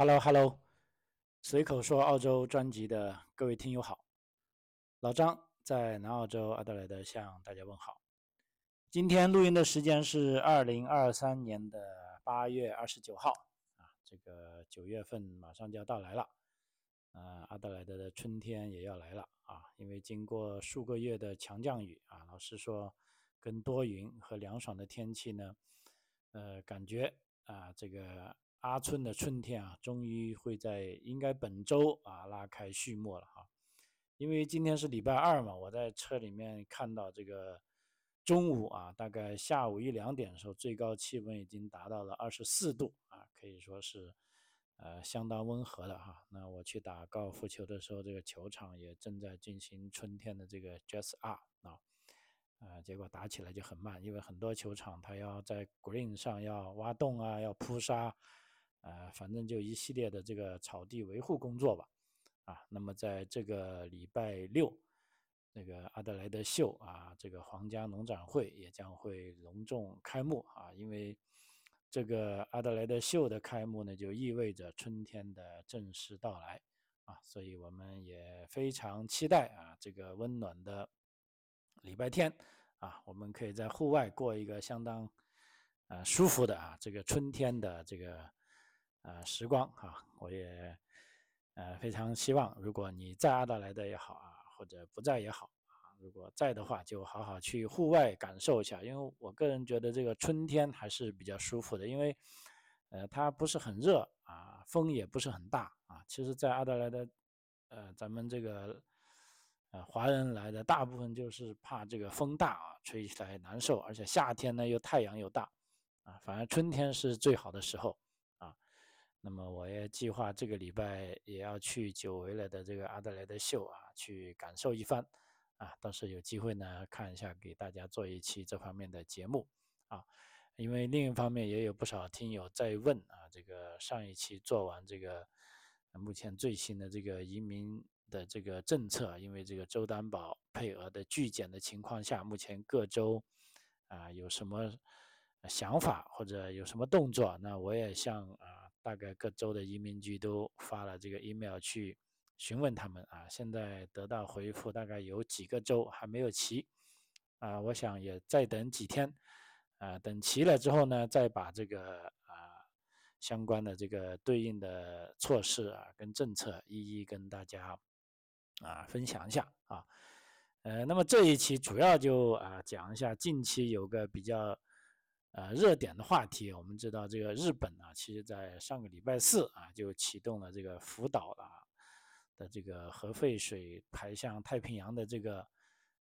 Hello，Hello，随口说澳洲专辑的各位听友好，老张在南澳洲阿德莱德向大家问好。今天录音的时间是二零二三年的八月二十九号啊，这个九月份马上就要到来了，呃，阿德莱德的春天也要来了啊，因为经过数个月的强降雨啊，老实说，跟多云和凉爽的天气呢，呃，感觉啊，这个。阿春的春天啊，终于会在应该本周啊拉开序幕了哈，因为今天是礼拜二嘛，我在车里面看到这个中午啊，大概下午一两点的时候，最高气温已经达到了二十四度啊，可以说是呃相当温和的哈。那我去打高尔夫球的时候，这个球场也正在进行春天的这个 Just Up 啊，啊，结果打起来就很慢，因为很多球场它要在 Green 上要挖洞啊，要铺沙。呃，反正就一系列的这个草地维护工作吧，啊，那么在这个礼拜六，那个阿德莱德秀啊，这个皇家农展会也将会隆重开幕啊，因为这个阿德莱德秀的开幕呢，就意味着春天的正式到来啊，所以我们也非常期待啊，这个温暖的礼拜天啊，我们可以在户外过一个相当呃舒服的啊，这个春天的这个。呃，时光哈，我也呃非常希望，如果你在阿德莱德也好啊，或者不在也好啊，如果在的话，就好好去户外感受一下，因为我个人觉得这个春天还是比较舒服的，因为呃它不是很热啊，风也不是很大啊。其实，在阿德莱德，呃，咱们这个呃华人来的大部分就是怕这个风大啊，吹起来难受，而且夏天呢又太阳又大啊，反而春天是最好的时候。那么我也计划这个礼拜也要去久违了的这个阿德莱德秀啊，去感受一番，啊，到时候有机会呢看一下，给大家做一期这方面的节目啊。因为另一方面也有不少听友在问啊，这个上一期做完这个目前最新的这个移民的这个政策，因为这个州担保配额的拒减的情况下，目前各州啊有什么想法或者有什么动作？那我也向啊。大概各州的移民局都发了这个 email 去询问他们啊，现在得到回复，大概有几个州还没有齐啊，我想也再等几天啊，等齐了之后呢，再把这个啊相关的这个对应的措施啊跟政策一一跟大家啊分享一下啊，呃，那么这一期主要就啊讲一下近期有个比较。呃，热点的话题，我们知道这个日本啊，其实在上个礼拜四啊，就启动了这个福岛啊的这个核废水排向太平洋的这个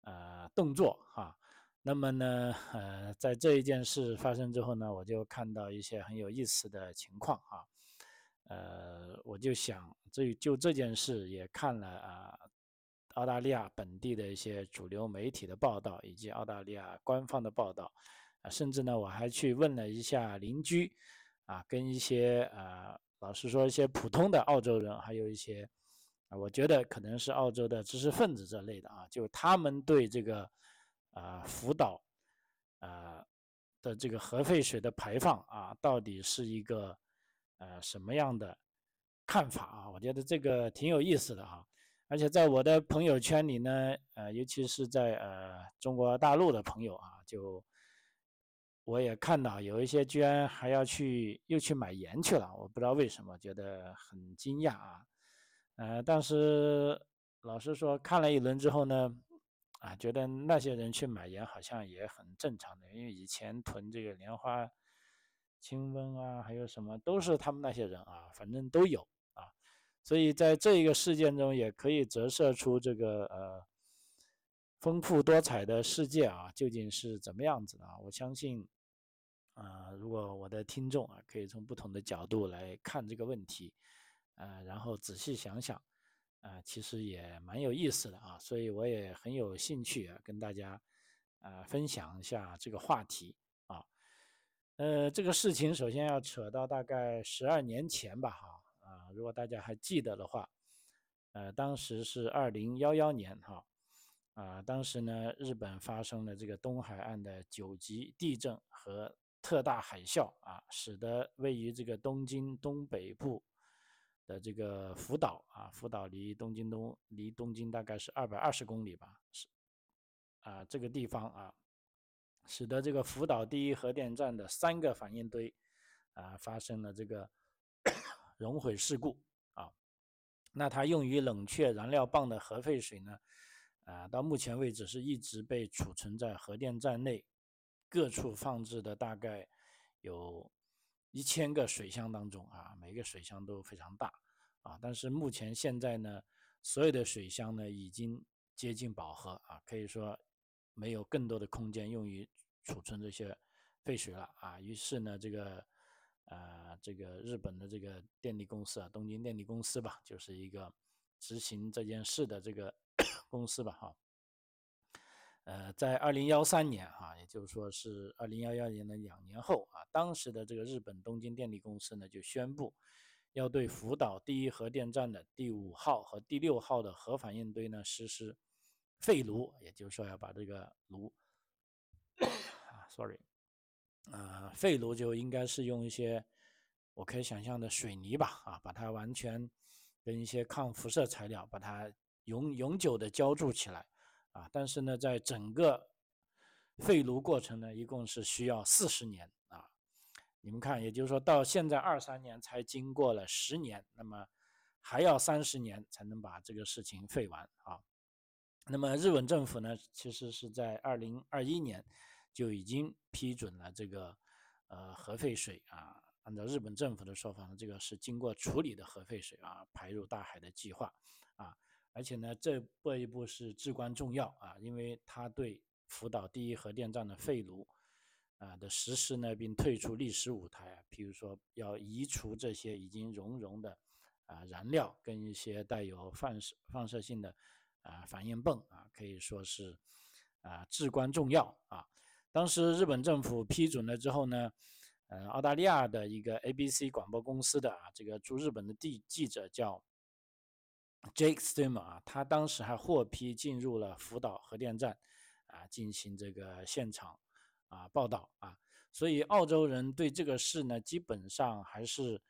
呃动作哈。那么呢，呃，在这一件事发生之后呢，我就看到一些很有意思的情况哈。呃，我就想这就这件事也看了啊，澳大利亚本地的一些主流媒体的报道，以及澳大利亚官方的报道。啊，甚至呢，我还去问了一下邻居，啊，跟一些呃，老实说，一些普通的澳洲人，还有一些，啊，我觉得可能是澳洲的知识分子这类的啊，就他们对这个，啊，福岛，啊的这个核废水的排放啊，到底是一个，呃，什么样的看法啊？我觉得这个挺有意思的哈，而且在我的朋友圈里呢，呃，尤其是在呃中国大陆的朋友啊，就。我也看到有一些居然还要去又去买盐去了，我不知道为什么，觉得很惊讶啊。呃，但是老实说，看了一轮之后呢，啊，觉得那些人去买盐好像也很正常的，因为以前囤这个莲花清瘟啊，还有什么都是他们那些人啊，反正都有啊。所以在这一个事件中，也可以折射出这个呃丰富多彩的世界啊，究竟是怎么样子的啊？我相信。啊，如果我的听众啊，可以从不同的角度来看这个问题，呃，然后仔细想想，啊，其实也蛮有意思的啊，所以我也很有兴趣啊，跟大家啊分享一下这个话题啊。呃，这个事情首先要扯到大概十二年前吧，哈啊，如果大家还记得的话，呃，当时是二零幺幺年哈，啊，当时呢，日本发生了这个东海岸的九级地震和特大海啸啊，使得位于这个东京东北部的这个福岛啊，福岛离东京东离东京大概是二百二十公里吧，是啊，这个地方啊，使得这个福岛第一核电站的三个反应堆啊发生了这个 熔毁事故啊。那它用于冷却燃料棒的核废水呢，啊，到目前为止是一直被储存在核电站内各处放置的，大概有。一千个水箱当中啊，每个水箱都非常大啊，但是目前现在呢，所有的水箱呢已经接近饱和啊，可以说没有更多的空间用于储存这些废水了啊。于是呢，这个啊，这个日本的这个电力公司啊，东京电力公司吧，就是一个执行这件事的这个 公司吧，哈。呃，在二零幺三年啊，也就是说是二零幺幺年的两年后啊，当时的这个日本东京电力公司呢就宣布，要对福岛第一核电站的第五号和第六号的核反应堆呢实施废炉，也就是说要把这个炉啊，sorry，呃，废炉就应该是用一些我可以想象的水泥吧，啊，把它完全跟一些抗辐射材料把它永永久的浇筑起来。啊，但是呢，在整个废炉过程呢，一共是需要四十年啊。你们看，也就是说到现在二三年才经过了十年，那么还要三十年才能把这个事情废完啊。那么日本政府呢，其实是在二零二一年就已经批准了这个呃核废水啊，按照日本政府的说法呢，这个是经过处理的核废水啊排入大海的计划啊。而且呢，这这一步是至关重要啊，因为它对福岛第一核电站的废炉啊的实施呢，并退出历史舞台啊，比如说要移除这些已经熔融的啊燃料跟一些带有放射放射性的啊反应泵啊，可以说是啊至关重要啊。当时日本政府批准了之后呢，呃，澳大利亚的一个 ABC 广播公司的啊这个驻日本的地记者叫。Jake Stemmer 啊，他当时还获批进入了福岛核电站，啊，进行这个现场啊报道啊，所以澳洲人对这个事呢，基本上还是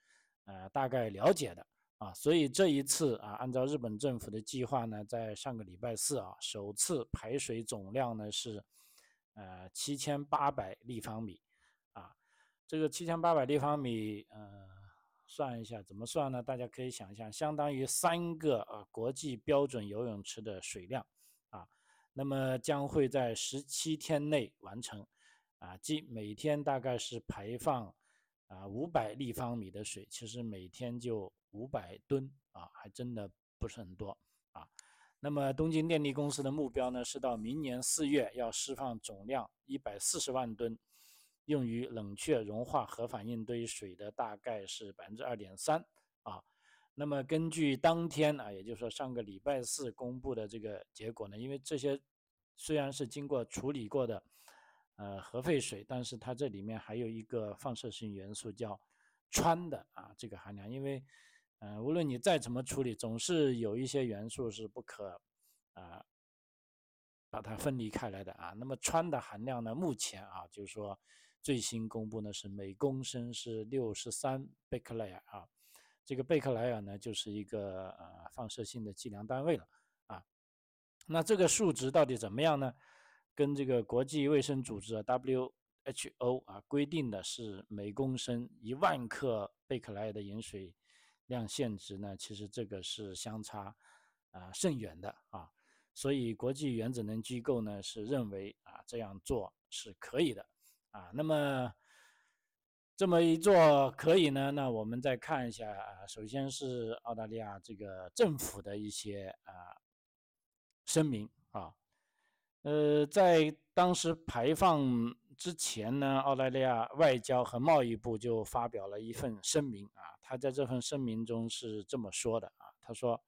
呃大概了解的啊，所以这一次啊，按照日本政府的计划呢，在上个礼拜四啊，首次排水总量呢是呃七千八百立方米啊，这个七千八百立方米，呃。算一下怎么算呢？大家可以想象，相当于三个啊国际标准游泳池的水量啊。那么将会在十七天内完成啊，即每天大概是排放啊五百立方米的水，其实每天就五百吨啊，还真的不是很多啊。那么东京电力公司的目标呢，是到明年四月要释放总量一百四十万吨。用于冷却融化核反应堆水的大概是百分之二点三啊。那么根据当天啊，也就是说上个礼拜四公布的这个结果呢，因为这些虽然是经过处理过的呃核废水，但是它这里面还有一个放射性元素叫氚的啊这个含量，因为嗯无论你再怎么处理，总是有一些元素是不可啊把它分离开来的啊。那么氚的含量呢，目前啊就是说。最新公布呢是每公升是六十三贝克莱尔啊，这个贝克莱尔呢就是一个呃放射性的计量单位了啊。那这个数值到底怎么样呢？跟这个国际卫生组织 WHO 啊规定的是每公升一万克贝克莱尔的饮水量限值呢，其实这个是相差啊甚远的啊。所以国际原子能机构呢是认为啊这样做是可以的。啊，那么这么一做可以呢？那我们再看一下啊，首先是澳大利亚这个政府的一些啊声明啊，呃，在当时排放之前呢，澳大利亚外交和贸易部就发表了一份声明啊，他在这份声明中是这么说的啊，他说，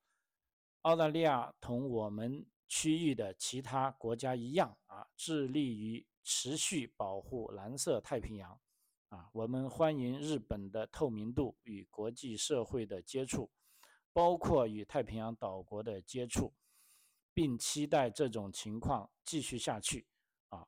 澳大利亚同我们区域的其他国家一样啊，致力于。持续保护蓝色太平洋，啊，我们欢迎日本的透明度与国际社会的接触，包括与太平洋岛国的接触，并期待这种情况继续下去。啊，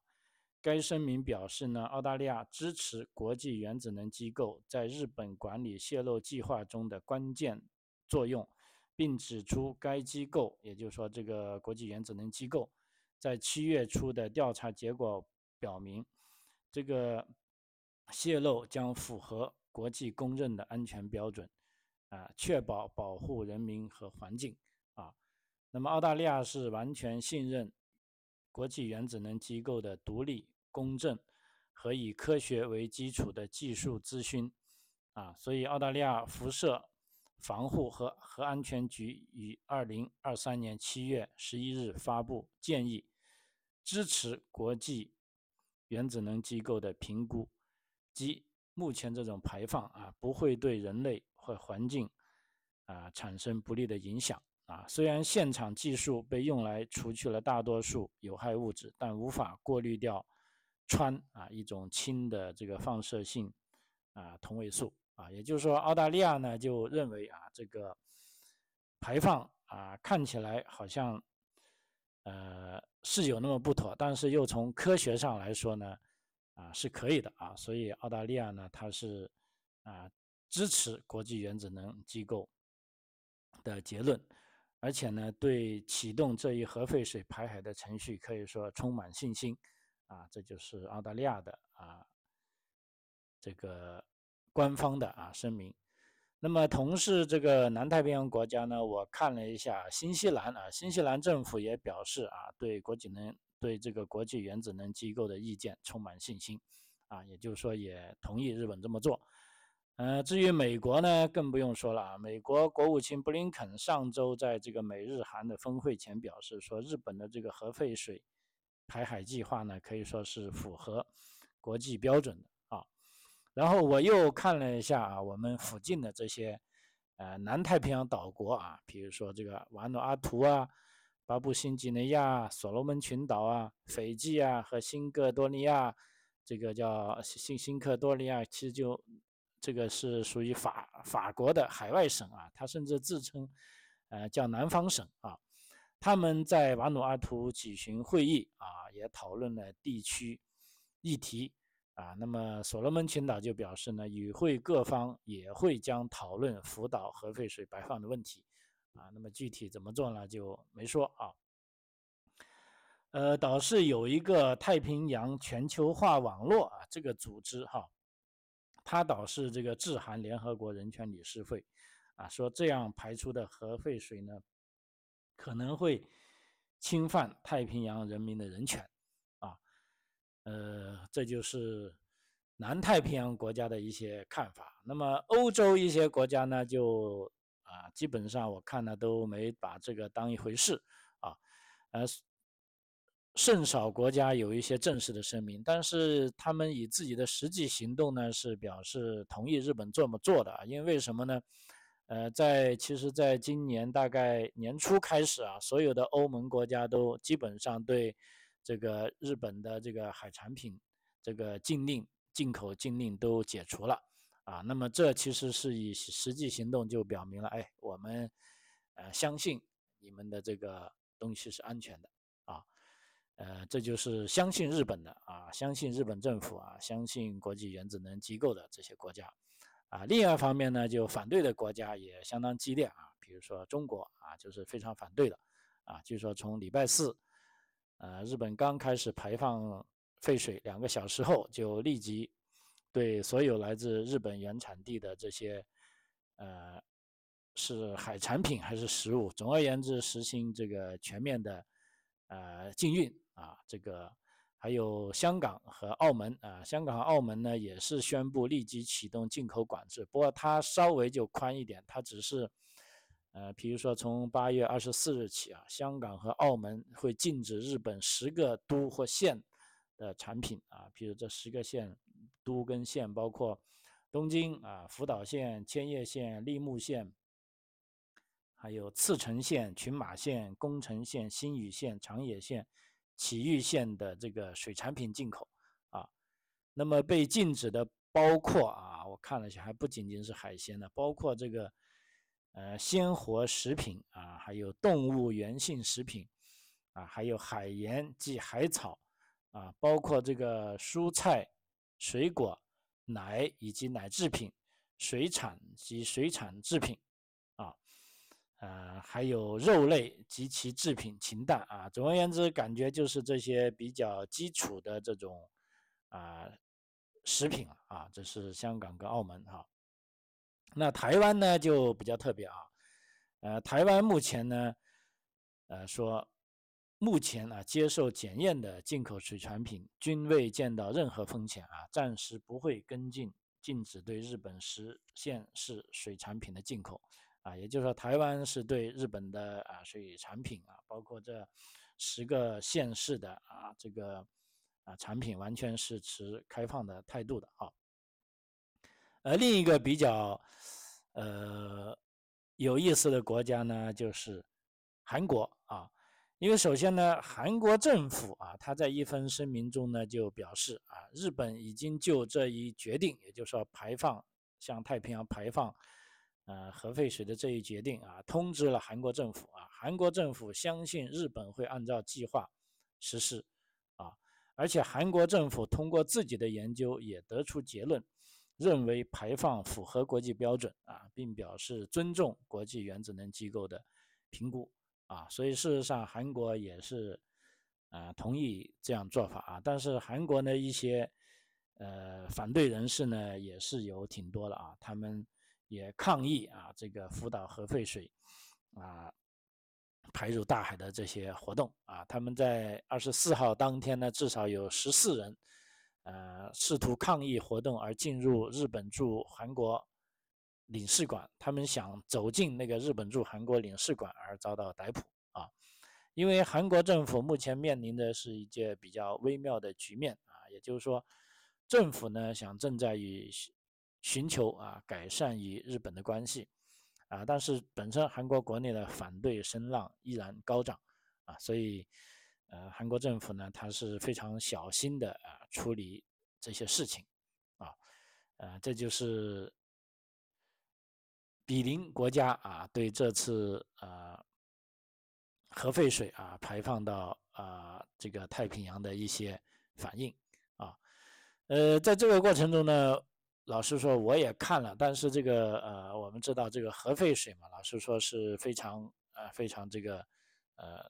该声明表示呢，澳大利亚支持国际原子能机构在日本管理泄漏计划中的关键作用，并指出该机构，也就是说这个国际原子能机构，在七月初的调查结果表明，这个泄漏将符合国际公认的安全标准，啊，确保保护人民和环境，啊，那么澳大利亚是完全信任国际原子能机构的独立、公正。和以科学为基础的技术咨询，啊，所以澳大利亚辐射防护和核安全局于二零二三年七月十一日发布建议，支持国际原子能机构的评估，即目前这种排放啊不会对人类或环境啊产生不利的影响啊。虽然现场技术被用来除去了大多数有害物质，但无法过滤掉。氚啊，一种氢的这个放射性啊同位素啊，也就是说，澳大利亚呢就认为啊，这个排放啊看起来好像呃是有那么不妥，但是又从科学上来说呢啊是可以的啊，所以澳大利亚呢它是啊支持国际原子能机构的结论，而且呢对启动这一核废水排海的程序可以说充满信心。啊，这就是澳大利亚的啊，这个官方的啊声明。那么，同是这个南太平洋国家呢，我看了一下新西兰啊，新西兰政府也表示啊，对国际能对这个国际原子能机构的意见充满信心啊，也就是说也同意日本这么做。呃，至于美国呢，更不用说了啊，美国国务卿布林肯上周在这个美日韩的峰会前表示说，日本的这个核废水。排海计划呢，可以说是符合国际标准的。然后我又看了一下啊，我们附近的这些呃南太平洋岛国啊，比如说这个瓦努阿图啊、巴布新几内亚、所罗门群岛啊、斐济啊和新克多利亚，这个叫新新克多利亚，其实就这个是属于法法国的海外省啊，它甚至自称呃叫南方省啊。他们在瓦努阿图举行会议啊，也讨论了地区议题啊。那么所罗门群岛就表示呢，与会各方也会将讨论福岛核废水排放的问题啊。那么具体怎么做呢，就没说啊。呃，倒是有一个太平洋全球化网络啊，这个组织哈，它倒是这个致函联合国人权理事会啊，说这样排出的核废水呢。可能会侵犯太平洋人民的人权，呃，这就是南太平洋国家的一些看法。那么欧洲一些国家呢，就啊，基本上我看呢都没把这个当一回事，啊，呃，甚少国家有一些正式的声明，但是他们以自己的实际行动呢是表示同意日本这么做的，因为为什么呢？呃，在其实，在今年大概年初开始啊，所有的欧盟国家都基本上对这个日本的这个海产品这个禁令、进口禁令都解除了啊。那么这其实是以实际行动就表明了，哎，我们呃相信你们的这个东西是安全的啊。呃，这就是相信日本的啊，相信日本政府啊，相信国际原子能机构的这些国家。啊，另外一方面呢，就反对的国家也相当激烈啊，比如说中国啊，就是非常反对的啊。据说从礼拜四，呃，日本刚开始排放废水两个小时后，就立即对所有来自日本原产地的这些，呃，是海产品还是食物，总而言之，实行这个全面的呃禁运啊，这个。还有香港和澳门啊，香港和澳门呢也是宣布立即启动进口管制，不过它稍微就宽一点，它只是，呃，比如说从八月二十四日起啊，香港和澳门会禁止日本十个都或县的产品啊，比如这十个县都跟县包括东京啊、福岛县、千叶县、立木县，还有茨城县、群马县、宫城县、新宇县、长野县。埼玉县的这个水产品进口啊，那么被禁止的包括啊，我看了一下，还不仅仅是海鲜呢，包括这个呃鲜活食品啊，还有动物源性食品啊，还有海盐及海草啊，包括这个蔬菜、水果、奶以及奶制品、水产及水产制品啊，呃，还有肉类及其制品、禽蛋啊。总而言之，感觉就是这些比较基础的这种啊食品啊。这是香港跟澳门哈。那台湾呢就比较特别啊，呃，台湾目前呢，呃说。目前啊，接受检验的进口水产品均未见到任何风险啊，暂时不会跟进禁止对日本十县市水产品的进口啊，也就是说，台湾是对日本的啊水产品啊，包括这十个县市的啊这个啊产品，完全是持开放的态度的啊。而另一个比较呃有意思的国家呢，就是韩国啊。因为首先呢，韩国政府啊，他在一份声明中呢就表示啊，日本已经就这一决定，也就是说排放向太平洋排放呃核废水的这一决定啊，通知了韩国政府啊，韩国政府相信日本会按照计划实施啊，而且韩国政府通过自己的研究也得出结论，认为排放符合国际标准啊，并表示尊重国际原子能机构的评估。啊，所以事实上韩国也是，啊，同意这样做法啊。但是韩国呢一些，呃，反对人士呢也是有挺多的啊，他们也抗议啊这个福岛核废水，啊，排入大海的这些活动啊。他们在二十四号当天呢，至少有十四人，呃，试图抗议活动而进入日本驻韩国。领事馆，他们想走进那个日本驻韩国领事馆而遭到逮捕啊！因为韩国政府目前面临的是一件比较微妙的局面啊，也就是说，政府呢想正在与寻求啊改善与日本的关系啊，但是本身韩国国内的反对声浪依然高涨啊，所以呃韩国政府呢他是非常小心的啊处理这些事情啊，呃这就是。比邻国家啊，对这次啊核废水啊排放到啊这个太平洋的一些反应啊，呃，在这个过程中呢，老实说我也看了，但是这个呃，我们知道这个核废水嘛，老实说是非常呃非常这个呃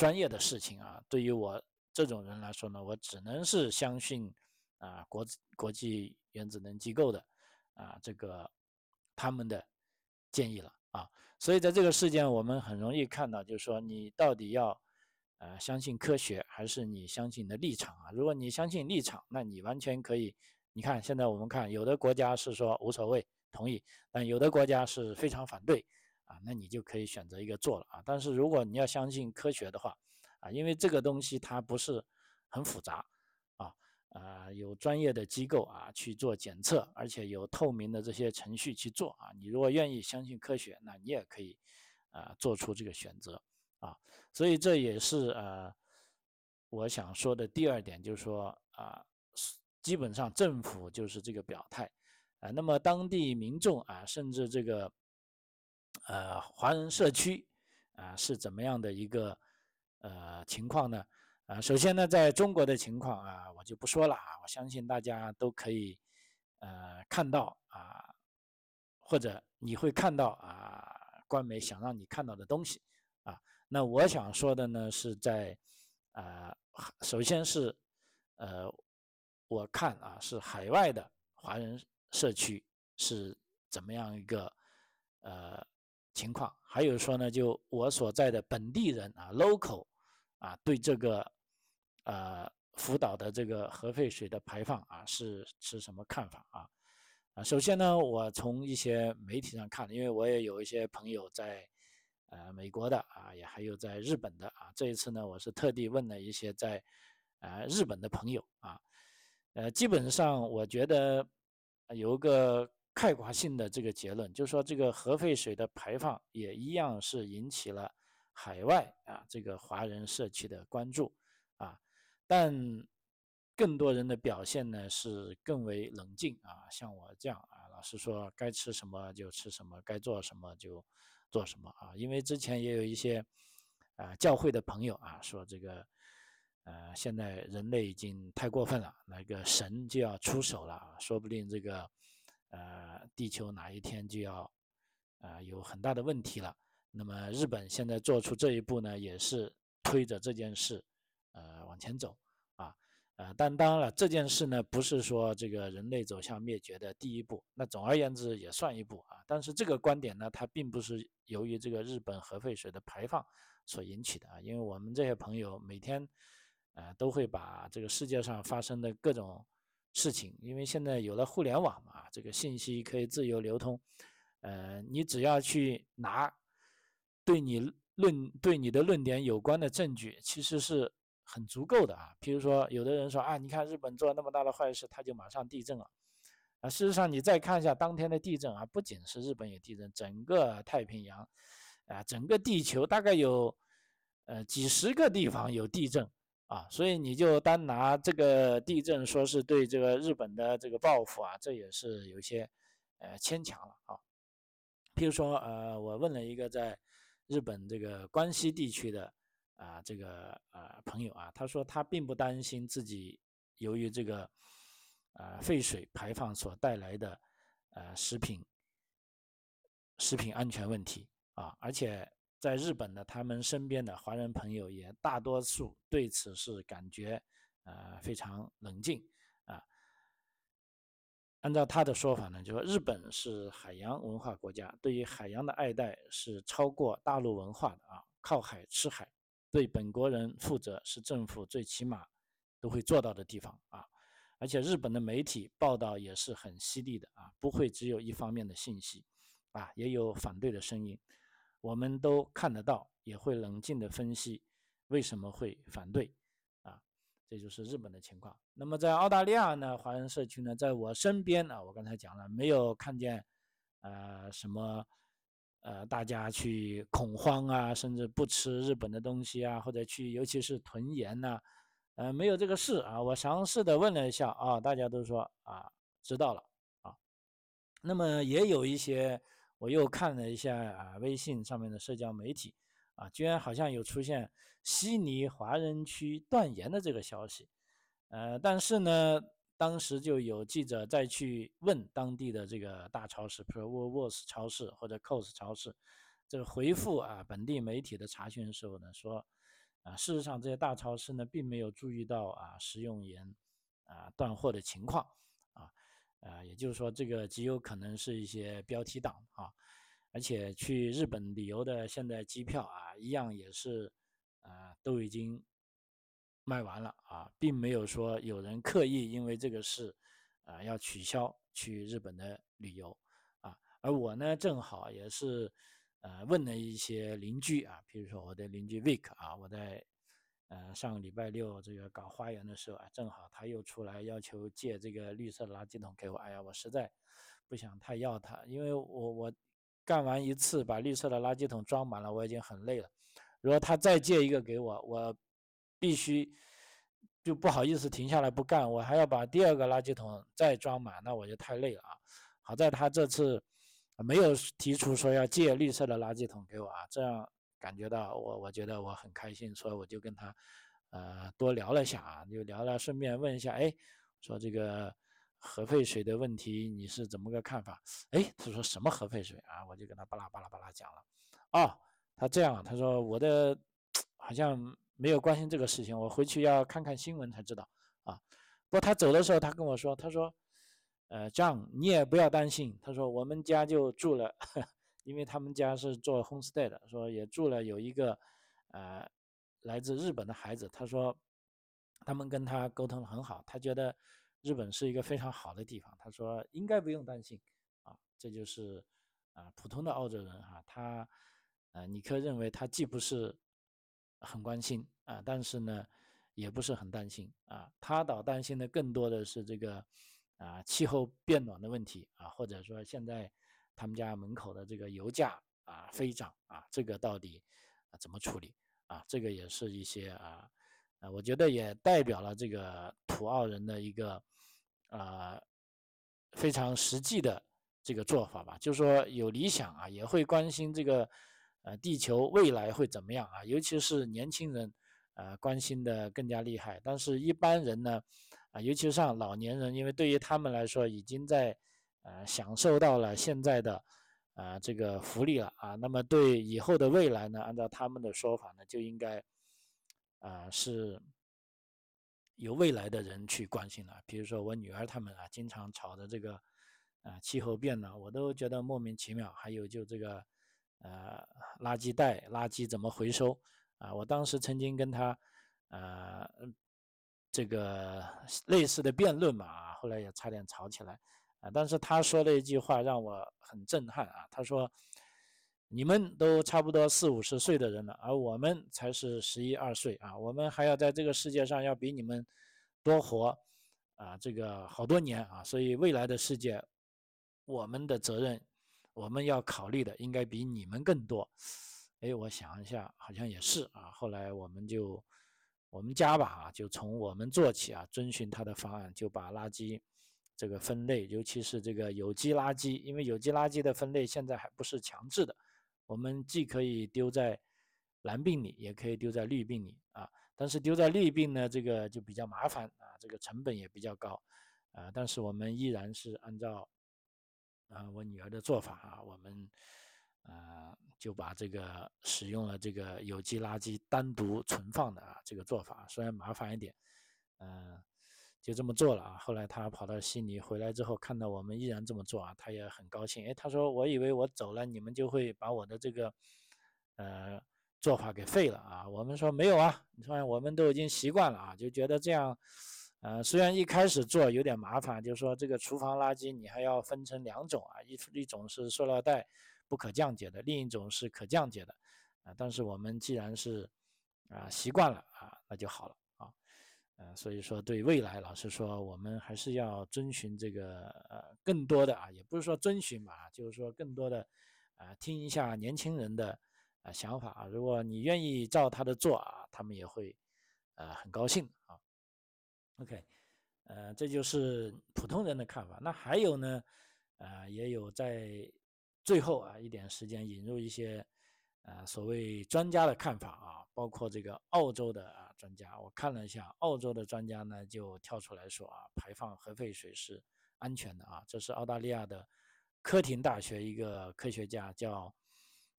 专业的事情啊。对于我这种人来说呢，我只能是相信啊国国际原子能机构的啊这个。他们的建议了啊，所以在这个事件，我们很容易看到，就是说你到底要呃相信科学，还是你相信你的立场啊？如果你相信立场，那你完全可以。你看现在我们看，有的国家是说无所谓，同意；但有的国家是非常反对啊，那你就可以选择一个做了啊。但是如果你要相信科学的话啊，因为这个东西它不是很复杂。啊啊，有专业的机构啊去做检测，而且有透明的这些程序去做啊。你如果愿意相信科学，那你也可以啊做出这个选择啊。所以这也是呃我想说的第二点，就是说啊，基本上政府就是这个表态啊。那么当地民众啊，甚至这个呃华人社区啊是怎么样的一个呃情况呢？啊，首先呢，在中国的情况啊，我就不说了啊，我相信大家都可以，呃，看到啊，或者你会看到啊，官媒想让你看到的东西啊。那我想说的呢，是在，呃，首先是，呃，我看啊，是海外的华人社区是怎么样一个呃情况，还有说呢，就我所在的本地人啊，local 啊，对这个。呃，福岛的这个核废水的排放啊，是是什么看法啊？啊，首先呢，我从一些媒体上看，因为我也有一些朋友在呃美国的啊，也还有在日本的啊。这一次呢，我是特地问了一些在呃日本的朋友啊，呃，基本上我觉得有个概括性的这个结论，就是说这个核废水的排放也一样是引起了海外啊这个华人社区的关注啊。但更多人的表现呢是更为冷静啊，像我这样啊，老实说，该吃什么就吃什么，该做什么就做什么啊。因为之前也有一些啊教会的朋友啊说这个呃现在人类已经太过分了，那个神就要出手了，说不定这个呃地球哪一天就要啊有很大的问题了。那么日本现在做出这一步呢，也是推着这件事呃往前走啊。呃，但当然了，这件事呢，不是说这个人类走向灭绝的第一步。那总而言之，也算一步啊。但是这个观点呢，它并不是由于这个日本核废水的排放所引起的啊。因为我们这些朋友每天，呃，都会把这个世界上发生的各种事情，因为现在有了互联网嘛，这个信息可以自由流通，呃，你只要去拿对你论对你的论点有关的证据，其实是。很足够的啊，比如说有的人说啊，你看日本做了那么大的坏事，他就马上地震了，啊，事实上你再看一下当天的地震啊，不仅是日本有地震，整个太平洋，啊，整个地球大概有，呃，几十个地方有地震啊，所以你就单拿这个地震说是对这个日本的这个报复啊，这也是有些，呃，牵强了啊。譬如说，呃，我问了一个在日本这个关西地区的。啊，这个呃朋友啊，他说他并不担心自己由于这个呃废水排放所带来的呃食品食品安全问题啊，而且在日本呢，他们身边的华人朋友也大多数对此是感觉呃非常冷静啊。按照他的说法呢，就说日本是海洋文化国家，对于海洋的爱戴是超过大陆文化的啊，靠海吃海。对本国人负责是政府最起码都会做到的地方啊，而且日本的媒体报道也是很犀利的啊，不会只有一方面的信息啊，也有反对的声音，我们都看得到，也会冷静的分析为什么会反对啊，这就是日本的情况。那么在澳大利亚呢，华人社区呢，在我身边啊，我刚才讲了，没有看见呃什么。呃，大家去恐慌啊，甚至不吃日本的东西啊，或者去，尤其是囤盐呐，呃，没有这个事啊。我尝试的问了一下啊，大家都说啊，知道了啊。那么也有一些，我又看了一下啊，微信上面的社交媒体啊，居然好像有出现悉尼华人区断盐的这个消息，呃，但是呢。当时就有记者再去问当地的这个大超市，比如 w o o l s 超市或者 Coles 超市，这个回复啊本地媒体的查询的时候呢，说啊事实上这些大超市呢并没有注意到啊食用盐啊断货的情况啊也就是说这个极有可能是一些标题党啊，而且去日本旅游的现在机票啊一样也是啊都已经。卖完了啊，并没有说有人刻意因为这个事，啊要取消去日本的旅游啊。而我呢，正好也是，呃，问了一些邻居啊，比如说我的邻居 Vic 啊，我在，呃，上个礼拜六这个搞花园的时候啊，正好他又出来要求借这个绿色垃圾桶给我。哎呀，我实在不想太要他，因为我我干完一次把绿色的垃圾桶装满了，我已经很累了。如果他再借一个给我，我。必须就不好意思停下来不干，我还要把第二个垃圾桶再装满，那我就太累了啊。好在他这次没有提出说要借绿色的垃圾桶给我啊，这样感觉到我我觉得我很开心，所以我就跟他呃多聊了一下啊，就聊了，顺便问一下，哎，说这个核废水的问题你是怎么个看法？哎，他说什么核废水啊？我就跟他巴拉巴拉巴拉讲了。哦，他这样，他说我的好像。没有关心这个事情，我回去要看看新闻才知道啊。不过他走的时候，他跟我说，他说，呃这样你也不要担心。他说我们家就住了，因为他们家是做 homestay 的，说也住了有一个，呃，来自日本的孩子。他说，他们跟他沟通很好，他觉得日本是一个非常好的地方。他说应该不用担心啊。这就是啊，普通的澳洲人哈，他，呃，你可以认为他既不是。很关心啊，但是呢，也不是很担心啊。他倒担心的更多的是这个啊气候变暖的问题啊，或者说现在他们家门口的这个油价啊飞涨啊，这个到底啊怎么处理啊？这个也是一些啊啊，我觉得也代表了这个土澳人的一个啊非常实际的这个做法吧，就是说有理想啊，也会关心这个。呃，地球未来会怎么样啊？尤其是年轻人，呃，关心的更加厉害。但是，一般人呢，啊，尤其是像老年人，因为对于他们来说，已经在，呃，享受到了现在的，啊这个福利了啊。那么对以后的未来呢，按照他们的说法呢，就应该啊是由未来的人去关心了。比如说我女儿他们啊，经常吵的这个啊气候变暖，我都觉得莫名其妙。还有就这个呃垃圾袋、垃圾怎么回收啊？我当时曾经跟他呃这个类似的辩论嘛。后来也差点吵起来，啊！但是他说了一句话让我很震撼啊！他说：“你们都差不多四五十岁的人了，而我们才是十一二岁啊！我们还要在这个世界上要比你们多活啊，这个好多年啊！所以未来的世界，我们的责任，我们要考虑的应该比你们更多。”哎，我想一下，好像也是啊。后来我们就。我们家吧，啊，就从我们做起啊，遵循他的方案，就把垃圾这个分类，尤其是这个有机垃圾，因为有机垃圾的分类现在还不是强制的，我们既可以丢在蓝病里，也可以丢在绿病里啊。但是丢在绿病呢，这个就比较麻烦啊，这个成本也比较高啊。但是我们依然是按照啊我女儿的做法啊，我们啊。就把这个使用了这个有机垃圾单独存放的啊这个做法，虽然麻烦一点，嗯，就这么做了啊。后来他跑到悉尼回来之后，看到我们依然这么做啊，他也很高兴。哎，他说我以为我走了，你们就会把我的这个呃做法给废了啊。我们说没有啊，你看我们都已经习惯了啊，就觉得这样，呃，虽然一开始做有点麻烦，就是说这个厨房垃圾你还要分成两种啊，一一种是塑料袋。不可降解的，另一种是可降解的，啊，但是我们既然是啊习惯了啊，那就好了，呃，所以说对未来，老实说，我们还是要遵循这个呃更多的啊，也不是说遵循吧，就是说更多的啊听一下年轻人的啊想法啊，如果你愿意照他的做啊，他们也会呃很高兴啊。OK，呃，这就是普通人的看法。那还有呢，啊，也有在。最后啊，一点时间引入一些，呃，所谓专家的看法啊，包括这个澳洲的啊专家，我看了一下，澳洲的专家呢就跳出来说啊，排放核废水是安全的啊，这是澳大利亚的科廷大学一个科学家叫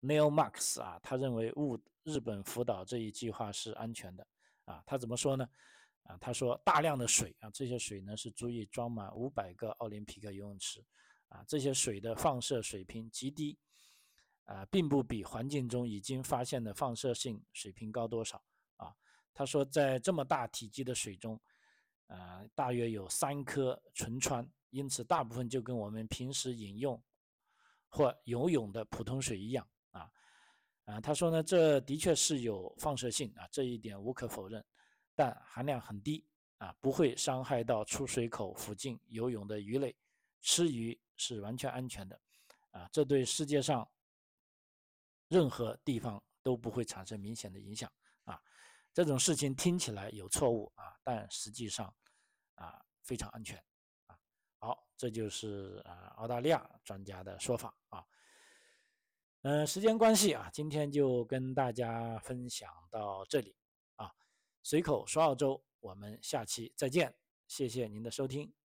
Neil Marx 啊，他认为物日本福岛这一计划是安全的啊，他怎么说呢？啊，他说大量的水啊，这些水呢是足以装满五百个奥林匹克游泳池。啊，这些水的放射水平极低，啊，并不比环境中已经发现的放射性水平高多少。啊，他说，在这么大体积的水中，呃，大约有三颗纯氚，因此大部分就跟我们平时饮用或游泳的普通水一样。啊，啊，他说呢，这的确是有放射性啊，这一点无可否认，但含量很低，啊，不会伤害到出水口附近游泳的鱼类，吃鱼。是完全安全的，啊，这对世界上任何地方都不会产生明显的影响，啊，这种事情听起来有错误啊，但实际上啊非常安全，啊，好，这就是啊澳大利亚专家的说法啊，嗯，时间关系啊，今天就跟大家分享到这里啊，随口说澳洲，我们下期再见，谢谢您的收听。